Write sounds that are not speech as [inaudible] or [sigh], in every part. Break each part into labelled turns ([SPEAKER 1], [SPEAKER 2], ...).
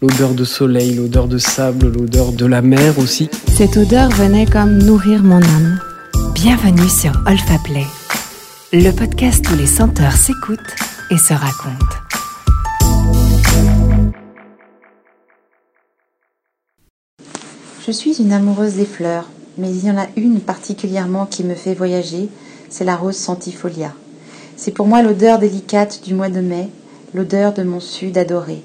[SPEAKER 1] l'odeur de soleil, l'odeur de sable, l'odeur de la mer aussi.
[SPEAKER 2] Cette odeur venait comme nourrir mon âme.
[SPEAKER 3] Bienvenue sur Olfaplay, le podcast où les senteurs s'écoutent et se racontent.
[SPEAKER 4] Je suis une amoureuse des fleurs, mais il y en a une particulièrement qui me fait voyager, c'est la rose centifolia. C'est pour moi l'odeur délicate du mois de mai, l'odeur de mon sud adoré.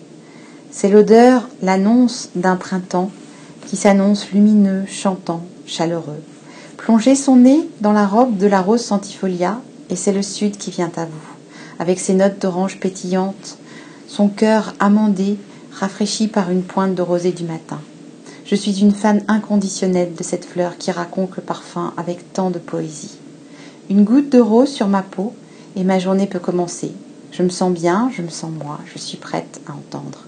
[SPEAKER 4] C'est l'odeur, l'annonce d'un printemps qui s'annonce lumineux, chantant, chaleureux. Plongez son nez dans la robe de la rose centifolia et c'est le sud qui vient à vous, avec ses notes d'orange pétillantes, son cœur amandé, rafraîchi par une pointe de rosée du matin. Je suis une fan inconditionnelle de cette fleur qui raconte le parfum avec tant de poésie. Une goutte de rose sur ma peau et ma journée peut commencer. Je me sens bien, je me sens moi, je suis prête à entendre.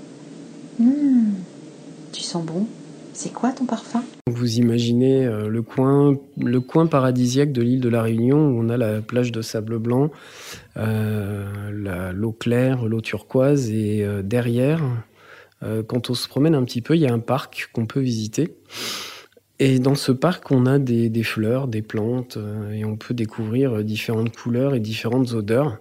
[SPEAKER 4] Hum, tu sens bon C'est quoi ton parfum?
[SPEAKER 1] Vous imaginez euh, le, coin, le coin paradisiaque de l'île de la Réunion où on a la plage de sable blanc, euh, l'eau claire, l'eau turquoise et euh, derrière, quand on se promène un petit peu, il y a un parc qu'on peut visiter. Et dans ce parc, on a des, fleurs, des plantes, et on peut découvrir différentes couleurs et différentes odeurs.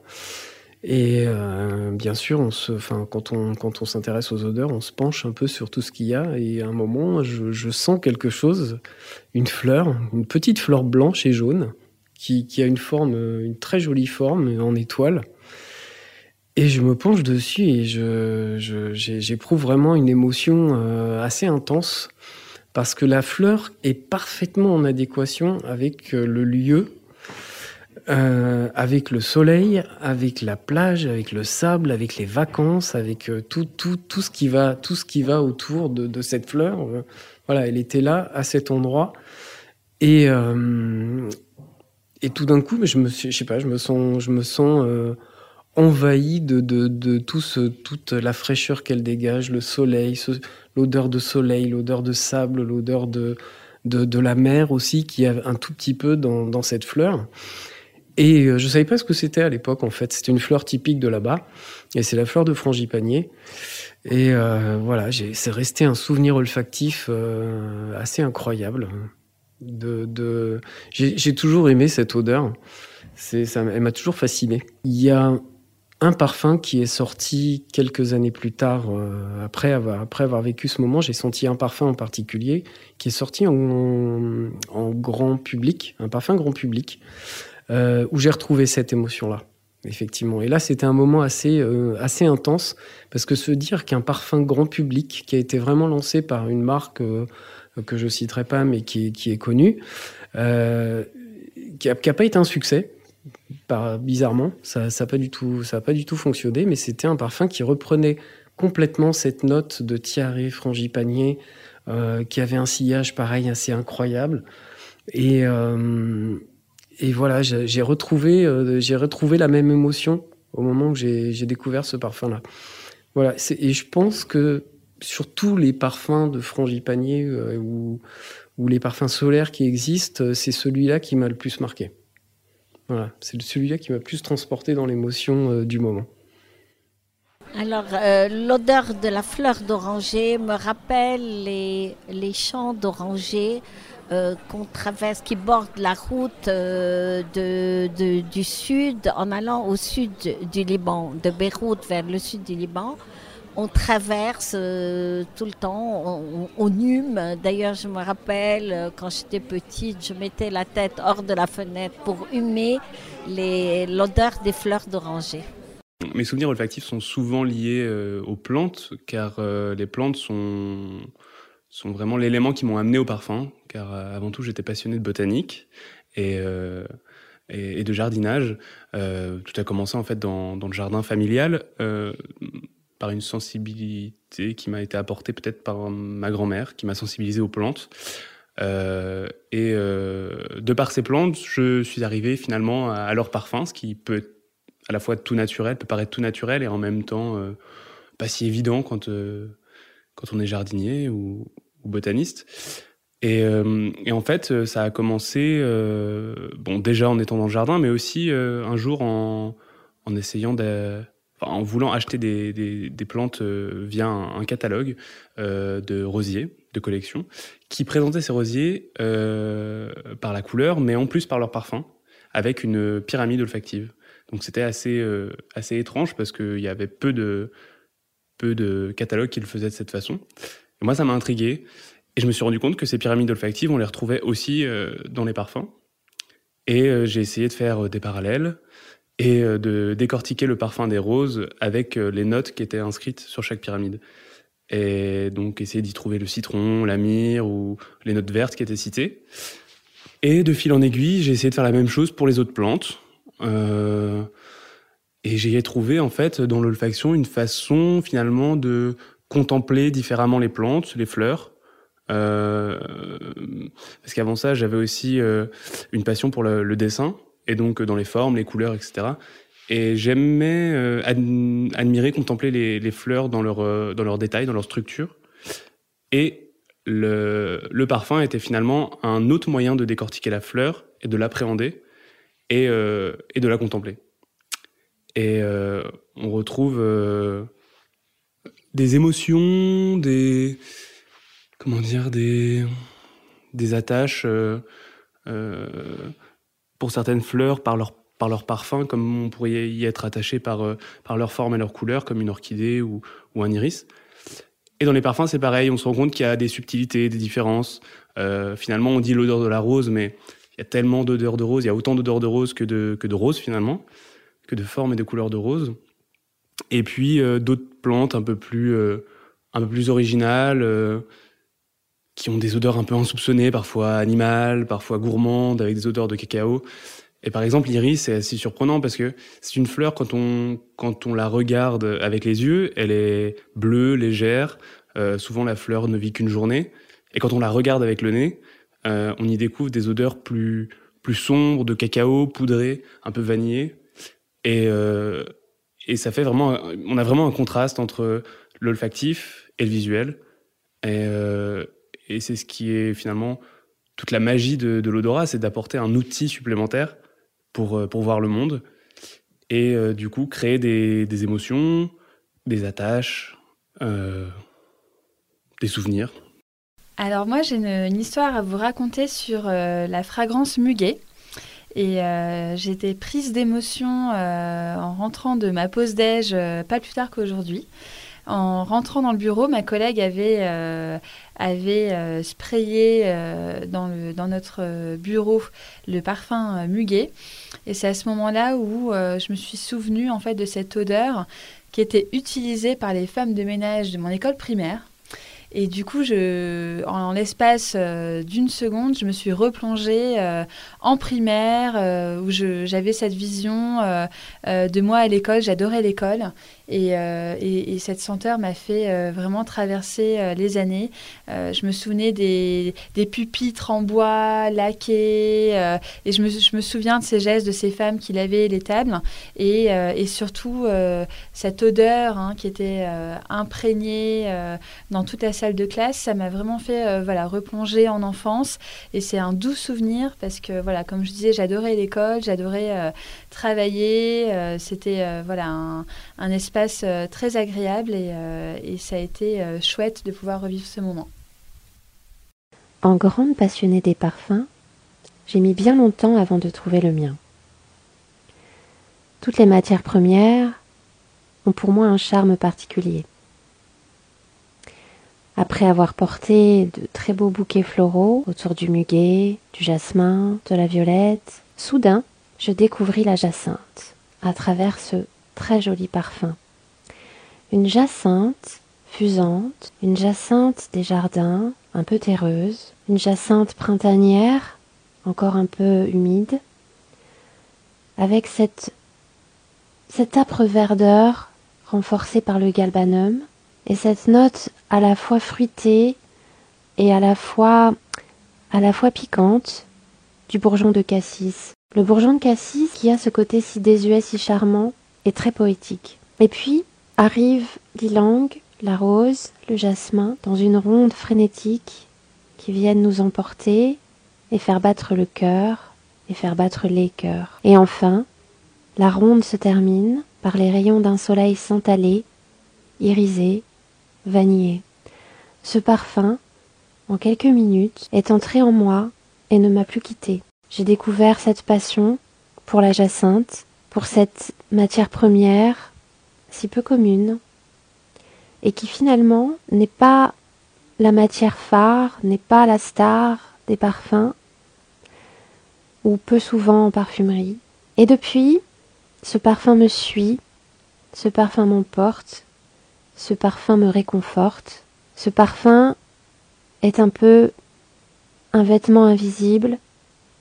[SPEAKER 1] Et euh, bien sûr, on se, enfin, quand on, quand on s'intéresse aux odeurs, on se penche un peu sur tout ce qu'il y a. Et à un moment, je, sens quelque chose, une fleur, une petite fleur blanche et jaune, qui, qui a une forme, une très jolie forme en étoile. Et je me penche dessus et je, j'éprouve vraiment une émotion euh, assez intense parce que la fleur est parfaitement en adéquation avec euh, le lieu, euh, avec le soleil, avec la plage, avec le sable, avec les vacances, avec euh, tout, tout, tout, ce qui va, tout ce qui va autour de, cette fleur. Euh, voilà, elle était là, à cet endroit. Et, et tout d'un coup, je me suis, je sais pas, je me sens, je me sens envahi de, de, de tout ce, toute la fraîcheur qu'elle dégage, le soleil, l'odeur de soleil, l'odeur de sable, l'odeur de, de, la mer aussi, qui a un tout petit peu dans cette fleur. Et euh, je savais pas ce que c'était à l'époque, en fait. C'était une fleur typique de là-bas. Et c'est la fleur de frangipanier. Et euh, voilà, c'est resté un souvenir olfactif euh, assez incroyable. De, de... J'ai toujours aimé cette odeur. Ça, elle m'a toujours fasciné. Il y a un parfum qui est sorti quelques années plus tard, euh, après, avoir, après avoir vécu ce moment, j'ai senti un parfum en particulier qui est sorti en, en grand public, un parfum grand public, euh, où j'ai retrouvé cette émotion-là, effectivement. Et là, c'était un moment assez, euh, assez intense, parce que se dire qu'un parfum grand public qui a été vraiment lancé par une marque euh, que je citerai pas, mais qui, est connue, qui n'a pas été un succès, bizarrement, ça n'a pas, du tout, pas du tout fonctionné, mais c'était un parfum qui reprenait complètement cette note de tiare frangipanier, qui avait un sillage pareil assez incroyable. Et, et voilà, j'ai retrouvé, euh, retrouvé la même émotion au moment où j'ai découvert ce parfum-là. Voilà, et je pense que sur tous les parfums de frangipanier euh, ou, les parfums solaires qui existent, c'est celui-là qui m'a le plus marqué. Voilà, c'est celui-là qui m'a plus transporté dans l'émotion euh, du moment.
[SPEAKER 5] Alors, euh, l'odeur de la fleur d'oranger me rappelle les, les champs d'oranger euh, qu'on traverse, qui bordent la route euh, du sud en allant au sud du Liban, de Beyrouth vers le sud du Liban on traverse euh, tout le temps, on, on hume. D'ailleurs, je me rappelle, quand j'étais petite, je mettais la tête hors de la fenêtre pour humer l'odeur des fleurs d'oranger.
[SPEAKER 6] Mes souvenirs olfactifs sont souvent liés aux plantes, car les plantes sont, sont vraiment l'élément qui m'ont amené au parfum, car euh, avant tout, j'étais passionné de botanique et, et, et de jardinage. tout a commencé en fait dans, dans le jardin familial par une sensibilité qui m'a été apportée peut-être par ma grand-mère, qui m'a sensibilisé aux plantes. Euh, et euh, de par ces plantes, je suis arrivé finalement à, leur parfum, ce qui peut être à la fois tout naturel, peut paraître tout naturel et en même temps euh, pas si évident quand, euh, quand on est jardinier botaniste. Et, euh, et, en fait, ça a commencé, bon, déjà en étant dans le jardin, mais aussi un jour en, en essayant en voulant acheter des, plantes via un, catalogue de rosiers de collection qui présentait ces rosiers par la couleur, mais en plus par leur parfum, avec une pyramide olfactive. Donc c'était assez, assez étrange parce qu'il y avait peu de, peu de catalogues qui le faisaient de cette façon. Moi, ça m'a intrigué. Et je me suis rendu compte que ces pyramides olfactives, on les retrouvait aussi euh, dans les parfums. Et euh, j'ai essayé de faire euh, des parallèles et de décortiquer le parfum des roses avec les notes qui étaient inscrites sur chaque pyramide. Et donc essayer d'y trouver le citron, la myrrhe ou les notes vertes qui étaient citées. Et de fil en aiguille, j'ai essayé de faire la même chose pour les autres plantes. et j'ai trouvé en fait dans l'olfaction une façon finalement de contempler différemment les plantes, les fleurs, euh, parce qu'avant ça, j'avais aussi euh, une passion pour le, dessin, et donc dans les formes, les couleurs, etc. Et j'aimais euh, admirer, contempler les, fleurs dans leur, dans leurs détails, dans leur structure. Et le, le, parfum était finalement un autre moyen de décortiquer la fleur et de l'appréhender et, et, de la contempler. Et on retrouve des émotions, des, comment dire, des, des attaches euh, euh, pour certaines fleurs par leur, par leur parfum, comme on pourrait y être attaché par, euh, par leur forme et leur couleur, comme une orchidée ou, ou un iris. Et dans les parfums, c'est pareil, on se rend compte qu'il y a des subtilités, des différences. finalement, on dit l'odeur de la rose, mais il y a tellement d'odeurs de rose, il y a autant d'odeurs de rose que de, que de rose finalement, que de formes et de couleurs de rose. Et puis d'autres plantes un peu plus, un peu plus originales, qui ont des odeurs un peu insoupçonnées, parfois animales, parfois gourmandes, avec des odeurs de cacao. Et par exemple, l'iris, c'est assez surprenant parce que c'est une fleur, quand on, quand on la regarde avec les yeux, elle est bleue, légère. Euh, souvent, la fleur ne vit qu'une journée. Et quand on la regarde avec le nez, euh, on y découvre des odeurs plus, plus sombres, de cacao, poudré, un peu vanillé. Et, euh, et ça fait vraiment, on a vraiment un contraste entre l'olfactif et le visuel. Et, euh, c'est ce qui est finalement toute la magie de, l'odorat, c'est d'apporter un outil supplémentaire pour, euh, pour voir le monde et euh, du coup créer des, émotions, des attaches, des souvenirs.
[SPEAKER 7] Alors moi j'ai une, histoire à vous raconter sur la fragrance muguet. Et j'étais prise d'émotion en rentrant de ma pause déj pas plus tard qu'aujourd'hui. En rentrant dans le bureau, ma collègue avait, euh, euh, sprayé euh, dans notre bureau le parfum muguet. Et c'est à ce moment-là où je me suis souvenue en fait de cette odeur qui était utilisée par les femmes de ménage de mon école primaire. Et du coup, je, en, l'espace d'une seconde, je me suis replongée en primaire, où j'avais cette vision de moi à l'école. J'adorais l'école. Euh, et, et, cette senteur m'a fait euh, vraiment traverser euh, les années. je me souvenais des, pupitres en bois laqués et je me, souviens de ces gestes de ces femmes qui lavaient les tables et, surtout cette odeur hein, qui était imprégnée dans toute la salle de classe. Ça m'a vraiment fait voilà, replonger en enfance et c'est un doux souvenir parce que voilà, comme je disais, j'adorais l'école, j'adorais travailler. C'était voilà, un, un espace euh, très agréable et, euh, et, ça a été euh, chouette de pouvoir revivre ce moment.
[SPEAKER 2] En grande passionnée des parfums, j'ai mis bien longtemps avant de trouver le mien. Toutes les matières premières ont pour moi un charme particulier. Après avoir porté de très beaux bouquets floraux autour du muguet, du jasmin, de la violette, soudain, je découvris la jacinthe à travers ce très joli parfum une jacinthe fusante, une jacinthe des jardins, un peu terreuse, une jacinthe printanière, encore un peu humide, avec cette, cette âpre verdeur renforcée par le galbanum, et cette note à la fois fruitée et à la fois, à la fois piquante du bourgeon de cassis. Le bourgeon de cassis, qui a ce côté si désuet, si charmant, est très poétique. Et puis, Arrive l'ilang, la rose, le jasmin, dans une ronde frénétique qui viennent nous emporter et faire battre le cœur et faire battre les cœurs. Et enfin, la ronde se termine par les rayons d'un soleil santalé, irisé, vanillé. Ce parfum, en quelques minutes, est entré en moi et ne m'a plus quitté. J'ai découvert cette passion pour la jacinthe, pour cette matière première si peu commune, et qui finalement n'est pas la matière phare, n'est pas la star des parfums, ou peu souvent en parfumerie. Et depuis, ce parfum me suit, ce parfum m'emporte, ce parfum me réconforte, ce parfum est un peu un vêtement invisible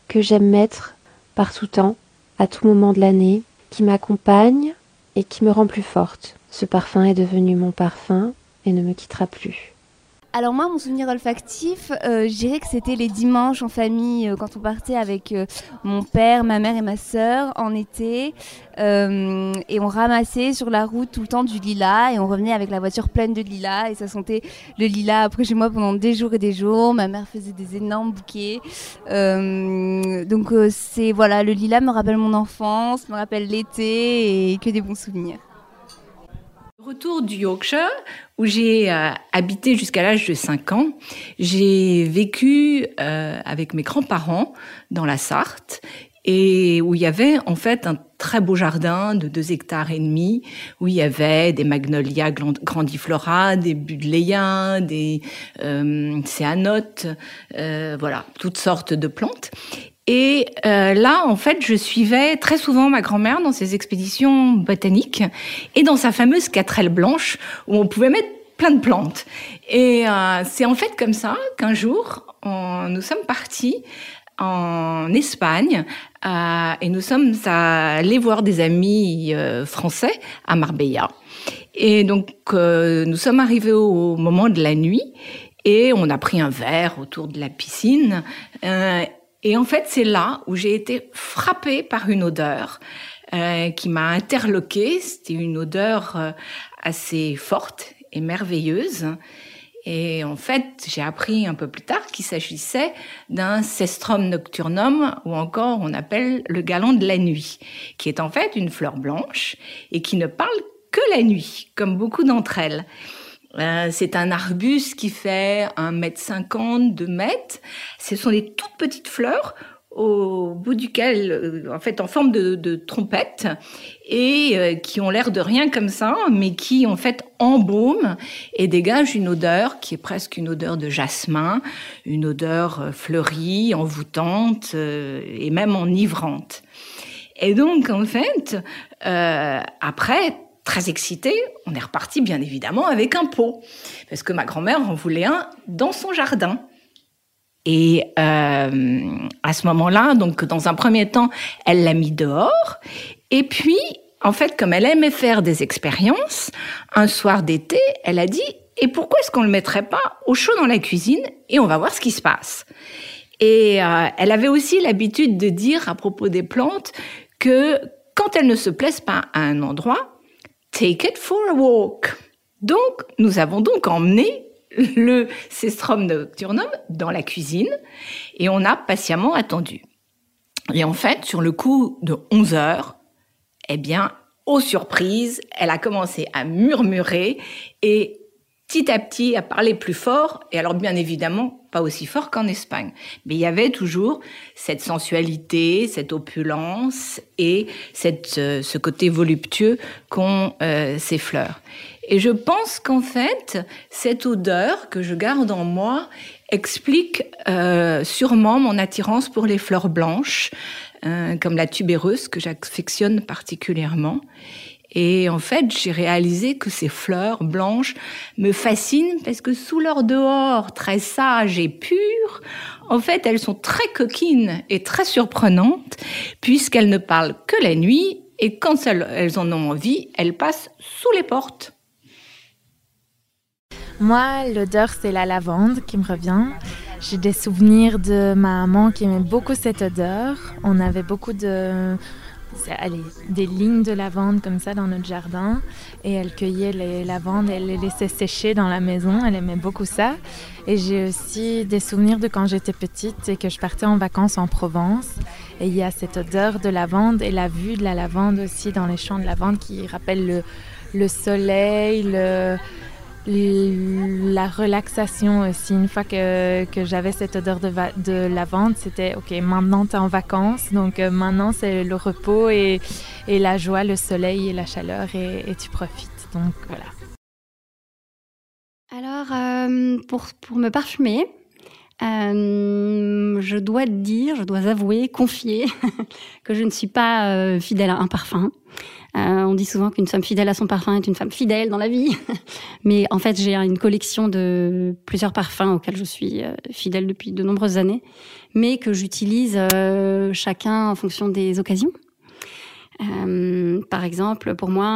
[SPEAKER 2] que j'aime mettre par tout temps, à tout moment de l'année, qui m'accompagne et qui me rend plus forte. Ce parfum est devenu mon parfum et ne me quittera plus.
[SPEAKER 8] Alors moi, mon souvenir olfactif, euh, je dirais que c'était les dimanches en famille, euh, quand on partait avec euh, mon père, ma mère et ma sœur en été. et on ramassait sur la route tout le temps du lilas et on revenait avec la voiture pleine de lilas et ça sentait le lilas après chez moi pendant des jours et des jours. Ma mère faisait des énormes bouquets. donc c'est voilà, le lilas me rappelle mon enfance, me rappelle l'été et que des bons souvenirs.
[SPEAKER 9] Retour du Yorkshire, où j'ai euh, habité jusqu'à l'âge de 5 ans. J'ai vécu euh, avec mes grands-parents dans la Sarthe et où il y avait en fait un très beau jardin de 2 hectares et demi, où il y avait des magnolias grandiflora, des budléiens, des euh, céanotes, euh, voilà, toutes sortes de plantes. Et euh, là, en fait, je suivais très souvent ma grand-mère dans ses expéditions botaniques et dans sa fameuse quatrelle blanche où on pouvait mettre plein de plantes. Et euh, c'est en fait comme ça qu'un jour, nous sommes partis en Espagne euh, et nous sommes allés voir des amis français à Marbella. Et donc, nous sommes arrivés au moment de la nuit et on a pris un verre autour de la piscine. Et en fait, c'est là où j'ai été frappée par une odeur euh, qui m'a interloquée. C'était une odeur euh, assez forte et merveilleuse. Et en fait, j'ai appris un peu plus tard qu'il s'agissait d'un cestrum nocturnum, ou encore on appelle le galant de la nuit, qui est en fait une fleur blanche et qui ne parle que la nuit, comme beaucoup d'entre elles. Euh, c'est un arbuste qui fait 1 m 50, 2 mètres. Ce sont des toutes petites fleurs au bout duquel, euh, en fait, en forme de, trompette, et euh, qui ont l'air de rien comme ça, mais qui, en fait, embaument et dégagent une odeur qui est presque une odeur de jasmin, une odeur fleurie, envoûtante et même enivrante. Et donc, en fait, après, très excité, on est reparti bien évidemment avec un pot, parce que ma grand-mère en voulait un dans son jardin. Et euh, à ce moment-là, donc dans un premier temps, elle l'a mis dehors, et puis en fait, comme elle aimait faire des expériences, un soir d'été, elle a dit et pourquoi est-ce qu'on le mettrait pas au chaud dans la cuisine et on va voir ce qui se passe? Et euh, elle avait aussi l'habitude de dire à propos des plantes que quand elles ne se plaisent pas à un endroit, Take it for a walk. Donc, nous avons donc emmené le cestrum nocturnum dans la cuisine et on a patiemment attendu. Et en fait, sur le coup de 11 heures, eh bien, aux surprises, elle a commencé à murmurer et petit à petit à parler plus fort. Et alors, bien évidemment, pas aussi fort qu'en Espagne. Mais il y avait toujours cette sensualité, cette opulence et cette, euh, ce côté voluptueux qu'ont euh, ces fleurs. Et je pense qu'en fait, cette odeur que je garde en moi explique euh, sûrement mon attirance pour les fleurs blanches, comme la tubéreuse que j'affectionne particulièrement. Et en fait, j'ai réalisé que ces fleurs blanches me fascinent parce que sous leur dehors très sage et pur, en fait, elles sont très coquines et très surprenantes puisqu'elles ne parlent que la nuit et quand elles en ont envie, elles passent sous les portes.
[SPEAKER 10] Moi, l'odeur, c'est la lavande qui me revient. J'ai des souvenirs de ma maman qui aimait beaucoup cette odeur. On avait beaucoup de allez, des lignes de lavande comme ça dans notre jardin. Et elle cueillait les lavandes, elle les laissait sécher dans la maison, elle aimait beaucoup ça. Et j'ai aussi des souvenirs de quand j'étais petite et que je partais en vacances en Provence. Et il y a cette odeur de lavande et la vue de la lavande aussi dans les champs de lavande qui rappelle le, le soleil, le, la relaxation aussi. Une fois que, que j'avais cette odeur de, de lavande, c'était OK, maintenant tu es en vacances, donc euh, maintenant c'est le repos et, et, la joie, le soleil et la chaleur et, tu profites. Donc voilà.
[SPEAKER 11] Alors, euh, pour, pour, me parfumer, euh, je dois dire, je dois avouer, confier [laughs] que je ne suis pas euh, fidèle à un parfum. Euh, on dit souvent qu'une femme fidèle à son parfum est une femme fidèle dans la vie. [laughs] Mais en fait, j'ai une collection de plusieurs parfums auxquels je suis euh, fidèle depuis de nombreuses années, mais que j'utilise euh, chacun en fonction des occasions. Euh, par exemple, pour moi,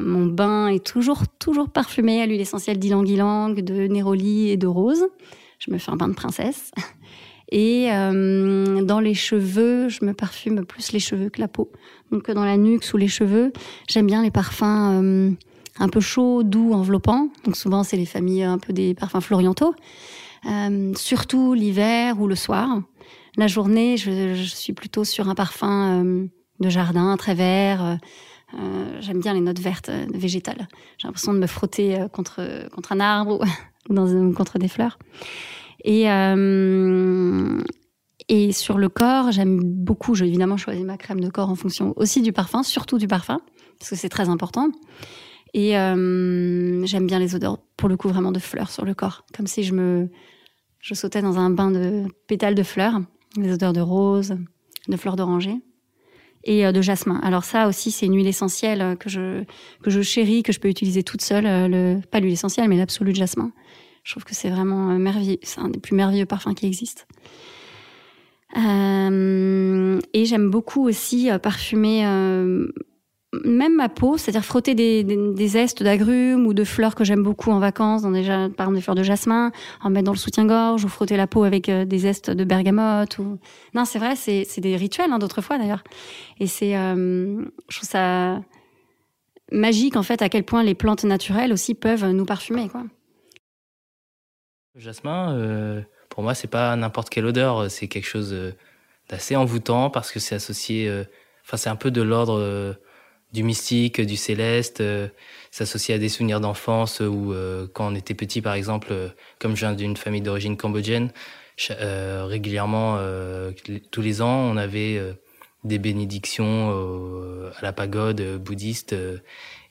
[SPEAKER 11] mon bain est toujours, toujours parfumé à l'huile essentielle d'ylang-ylang, de néroli et de rose. Je me fais un bain de princesse. Et euh, dans les cheveux, je me parfume plus les cheveux que la peau. Donc dans la nuque, sous les cheveux, j'aime bien les parfums euh, un peu chauds, doux, enveloppants. Donc souvent, c'est les familles un peu des parfums florientaux. Euh, surtout l'hiver ou le soir. La journée, je, suis plutôt sur un parfum euh, de jardin, très vert. Euh, j'aime bien les notes vertes végétales. J'ai l'impression de me frotter contre, contre un arbre [laughs] ou contre des fleurs. Et, euh, et sur le corps, j'aime beaucoup, j'ai évidemment choisi ma crème de corps en fonction aussi du parfum, surtout du parfum, parce que c'est très important. Et euh, j'aime bien les odeurs, pour le coup, vraiment de fleurs sur le corps, comme si je me, je sautais dans un bain de pétales de fleurs, les odeurs de rose, de fleurs d'oranger et euh, de jasmin. Alors ça aussi, c'est une huile essentielle que je que je chéris, que je peux utiliser toute seule. Le, pas l'huile essentielle, mais l'absolu de jasmin. Je trouve que c'est vraiment euh, merveilleux. C'est un des plus merveilleux parfums qui existent. Euh, et j'aime beaucoup aussi euh, parfumer même ma peau, c'est-à-dire frotter des, zestes d'agrumes ou de fleurs que j'aime beaucoup en vacances, dans des, par exemple des fleurs de jasmin, en mettre dans le soutien-gorge ou frotter la peau avec des zestes de bergamote. Non, c'est vrai, c'est des rituels hein, d'autrefois d'ailleurs. Et c'est, je trouve ça magique en fait à quel point les plantes naturelles aussi peuvent nous parfumer, quoi.
[SPEAKER 12] Jasmin, euh, pour moi, c'est pas n'importe quelle odeur, c'est quelque chose euh, d'assez envoûtant parce que c'est associé, euh, enfin, c'est un peu de l'ordre euh, du mystique, du céleste. c'est associé à des souvenirs d'enfance où, quand on était petit, par exemple, comme je viens d'une famille d'origine cambodgienne, régulièrement, tous les ans, on avait des bénédictions à la pagode bouddhiste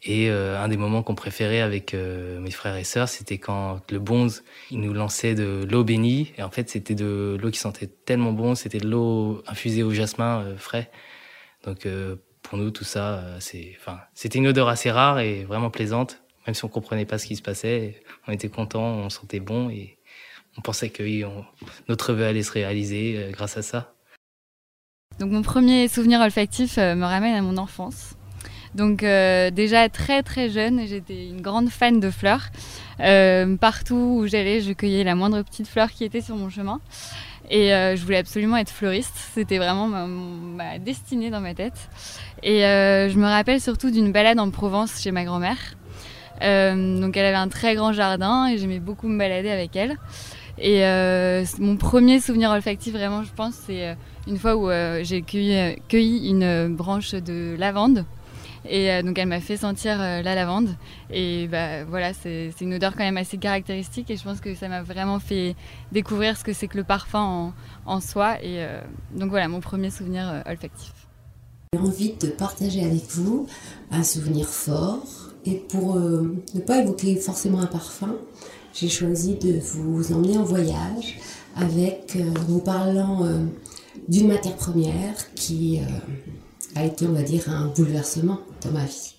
[SPEAKER 12] et euh, un des moments qu'on préférait avec euh, mes frères et sœurs, c'était quand le bonze, il nous lançait de l'eau bénie. Et en fait, c'était de l'eau qui sentait tellement bon. C'était de l'eau infusée au jasmin euh, frais. Donc, pour nous, tout ça, c'était une odeur assez rare et vraiment plaisante. Même si on comprenait pas ce qui se passait, on était content, on sentait bon et on pensait que notre vœu allait se réaliser grâce à ça.
[SPEAKER 7] Donc, mon premier souvenir olfactif me ramène à mon enfance. Donc euh, déjà très très jeune, j'étais une grande fan de fleurs. Euh, partout où j'allais, je cueillais la moindre petite fleur qui était sur mon chemin. Et euh, je voulais absolument être fleuriste. C'était vraiment ma, destinée dans ma tête. Et je me rappelle surtout d'une balade en Provence chez ma grand-mère. Donc elle avait un très grand jardin et j'aimais beaucoup me balader avec elle. Et mon premier souvenir olfactif vraiment, je pense, c'est une fois où j'ai cueilli une branche de lavande et euh, donc elle m'a fait sentir euh, la lavande. Et bah, voilà, c'est une odeur quand même assez caractéristique et je pense que ça m'a vraiment fait découvrir ce que c'est que le parfum en, en soi. Et euh, donc voilà, mon premier souvenir olfactif.
[SPEAKER 13] J'ai envie de partager avec vous un souvenir fort. Et pour ne pas évoquer forcément un parfum, j'ai choisi de vous emmener en voyage avec, vous parlant d'une matière première qui a été, on va dire, un bouleversement dans ma vie.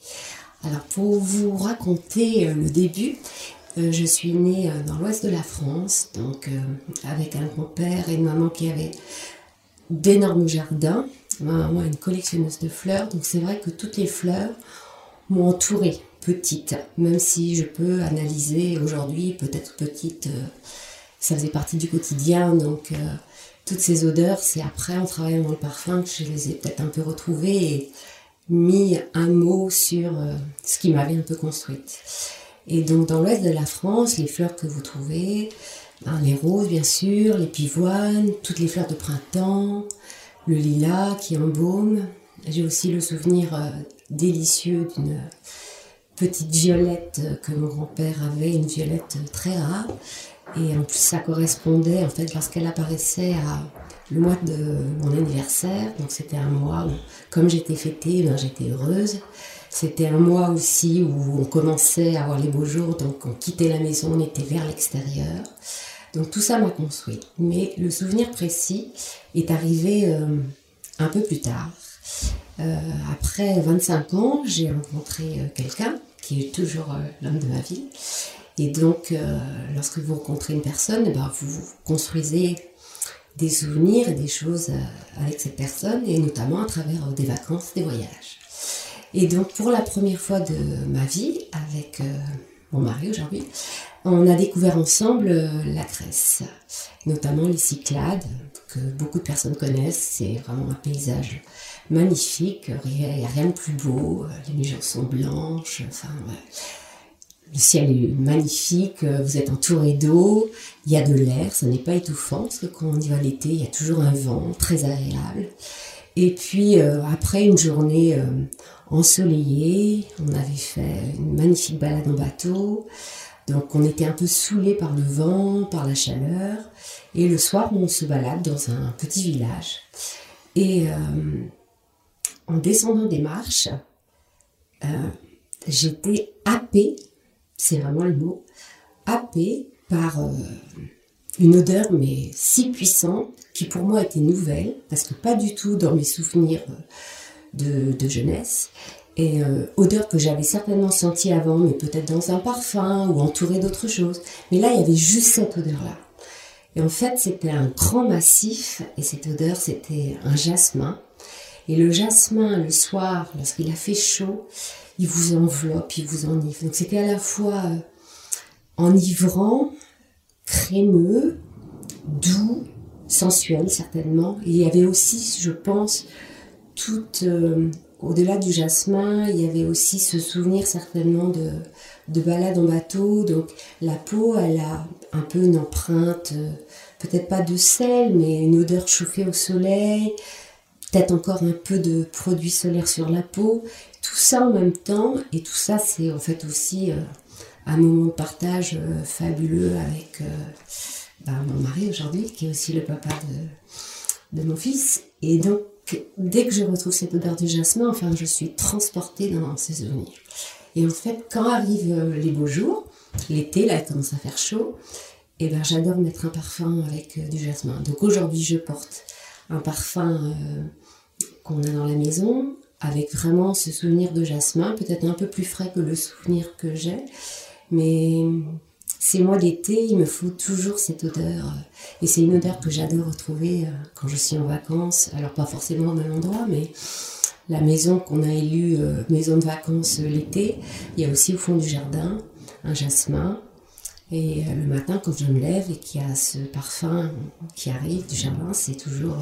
[SPEAKER 13] Alors, pour vous raconter euh, le début, euh, je suis née euh, dans l'ouest de la France, donc avec un grand-père et une maman qui avaient d'énormes jardins. Ma maman est une collectionneuse de fleurs, donc c'est vrai que toutes les fleurs m'ont entourée petite, même si je peux analyser aujourd'hui, peut-être petite, ça faisait partie du quotidien, donc toutes ces odeurs, c'est après en travaillant dans le parfum que je les ai peut-être un peu retrouvées et mis un mot sur euh, ce qui m'avait un peu construite. Et donc dans l'ouest de la France, les fleurs que vous trouvez, ben, les roses bien sûr, les pivoines, toutes les fleurs de printemps, le lilas qui embaume. J'ai aussi le souvenir euh, délicieux d'une petite violette que mon grand-père avait, une violette très rare. Et en plus, ça correspondait, en fait, lorsqu'elle apparaissait à le mois de mon anniversaire. Donc, c'était un mois où, comme j'étais fêtée, ben, j'étais heureuse. C'était un mois aussi où on commençait à avoir les beaux jours, donc on quittait la maison, on était vers l'extérieur. Donc tout ça m'a construit. Mais le souvenir précis est arrivé euh, un peu plus tard. Euh, après 25 ans, j'ai rencontré euh, quelqu'un qui est toujours l'homme de ma vie. Et donc, lorsque vous rencontrez une personne, eh ben, vous construisez des souvenirs et des choses avec cette personne, et notamment à travers des vacances, des voyages. Et donc, pour la première fois de ma vie, avec mon mari aujourd'hui, on a découvert ensemble euh, la Grèce, notamment les Cyclades, que beaucoup de personnes connaissent. C'est vraiment un paysage magnifique, il n'y a rien de plus beau, les maisons sont blanches, enfin, le ciel est magnifique, vous êtes entouré d'eau, il y a de l'air, ça n'est pas étouffant, parce que quand on y va l'été, il y a toujours un vent très agréable. Et puis euh, après une journée euh, ensoleillée, on avait fait une magnifique balade en bateau. Donc on était un peu saoulé par le vent, par la chaleur. Et le soir, on se balade dans un petit village. Et euh, en descendant des marches, euh, j'étais happée, c'est vraiment le mot, happée par euh, une odeur mais si puissante qui pour moi était nouvelle, parce que pas du tout dans mes souvenirs de, de jeunesse et euh, odeur que j'avais certainement sentie avant, mais peut-être dans un parfum ou entouré d'autres choses. Mais là, il y avait juste cette odeur-là. Et en fait, c'était un grand massif, et cette odeur, c'était un jasmin. Et le jasmin, le soir, lorsqu'il a fait chaud, il vous enveloppe, il vous enivre. Donc c'était à la fois euh, enivrant, crémeux, doux, sensuel certainement. Il y avait aussi, je pense, toute euh, au-delà du jasmin, il y avait aussi ce souvenir certainement de, de balade en bateau. Donc la peau, elle a un peu une empreinte, euh, peut-être pas de sel, mais une odeur chauffée au soleil, peut-être encore un peu de produit solaire sur la peau. Tout ça en même temps, et tout ça c'est en fait aussi euh, un moment de partage euh, fabuleux avec bah, mon mari aujourd'hui, qui est aussi le papa de, mon fils. Et donc dès que je retrouve cette odeur du jasmin, enfin, je suis transportée dans ces souvenirs. Et en fait, quand arrivent euh, les beaux jours, l'été, là, il commence à faire chaud, et ben, j'adore mettre un parfum avec euh, du jasmin. Donc aujourd'hui, je porte un parfum euh, qu'on a dans la maison, avec vraiment ce souvenir de jasmin, peut-être un peu plus frais que le souvenir que j'ai, mais c'est moi l'été, il me faut toujours cette odeur. Et c'est une odeur que j'adore retrouver euh, quand je suis en vacances. Alors pas forcément au même endroit, mais la maison qu'on a élue euh, maison de vacances l'été, il y a aussi au fond du jardin un jasmin. Et le matin, quand je me lève et qu'il y a ce parfum qui arrive du jardin, c'est toujours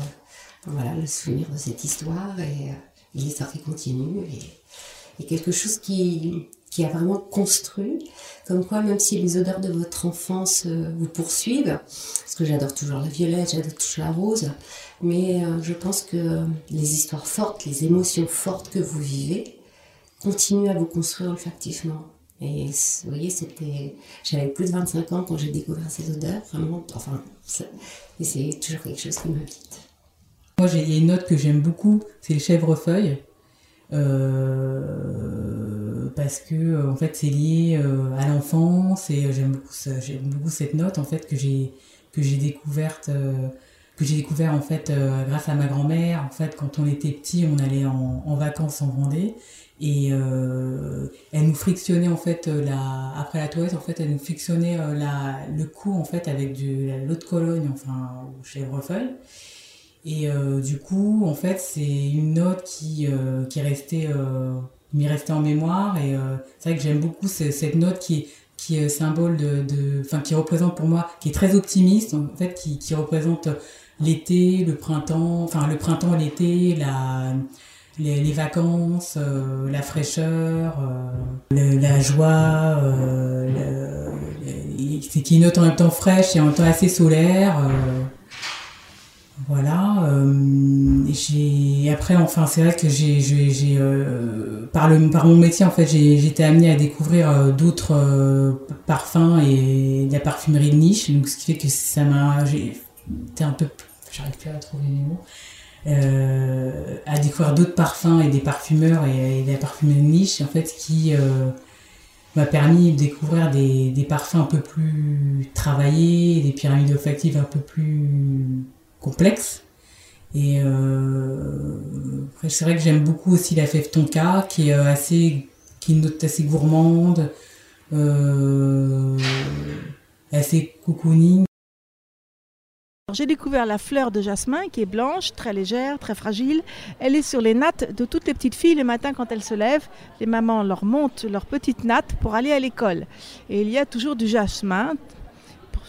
[SPEAKER 13] voilà, le souvenir de cette histoire et l'histoire qui continue. Et, quelque chose qui, qui a vraiment construit, comme quoi même si les odeurs de votre enfance euh, vous poursuivent, parce que j'adore toujours la violette, j'adore toujours la rose, mais euh, je pense que les histoires fortes, les émotions fortes que vous vivez, continuent à vous construire olfactivement. Et vous voyez, c'était, j'avais plus de 25 ans quand j'ai découvert ces odeurs, vraiment, enfin, et c'est toujours quelque chose qui m'habite.
[SPEAKER 14] Moi, il y a une note que j'aime beaucoup, c'est le chèvrefeuille. Euh, parce que euh, en fait c'est lié euh, à l'enfance et j'aime beaucoup, beaucoup cette note en fait que j'ai que j'ai découverte que j'ai découvert en fait grâce à ma grand-mère. En fait quand on était petit on allait en, en vacances en Vendée. Et elle nous frictionnait en fait la après la toilette en fait elle nous frictionnait la le cou en fait avec du l'eau de Cologne enfin au chèvrefeuille. Et euh, du coup, en fait, c'est une note qui, euh, qui est euh, m'est restée en mémoire. Et c'est vrai que j'aime beaucoup cette note qui, qui est symbole de, enfin, qui représente pour moi, qui est très optimiste, en fait, qui, qui représente l'été, le printemps, enfin, le printemps, l'été, la, les, les vacances, la fraîcheur, la joie, c'est qui note en même temps fraîche et en même temps assez solaire. Voilà. Euh, j'ai après enfin c'est vrai que j'ai j'ai euh, par le par mon métier en fait j'ai j'étais amenée à découvrir euh, d'autres euh, parfums et de la parfumerie de niche donc ce qui fait que ça m'a j'arrive plus à trouver les mots. Euh, à découvrir d'autres parfums et des parfumeurs et, et de niche en fait qui m'a permis de découvrir des, des parfums un peu plus travaillés des pyramides olfactives un peu plus complexes. Et euh, c'est vrai que j'aime beaucoup aussi la fève tonka, qui est euh, assez, qui une note assez gourmande, euh, assez cocooning.
[SPEAKER 15] J'ai découvert la fleur de jasmin qui est blanche, très légère, très fragile. Elle est sur les nattes de toutes les petites filles le matin quand elles se lèvent. Les mamans leur montent leurs petites nattes pour aller à l'école. Et il y a toujours du jasmin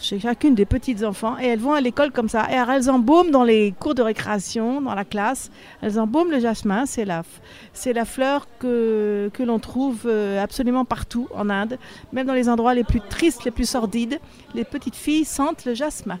[SPEAKER 15] chez chacune des petits enfants et elles vont à l'école comme ça. Et elles embaument dans les cours de récréation, dans la classe, elles embaument le jasmin. C'est la, c'est la fleur que, que l'on trouve euh, absolument partout en Inde, même dans les endroits les plus tristes, les plus sordides. Les petites filles sentent le jasmin.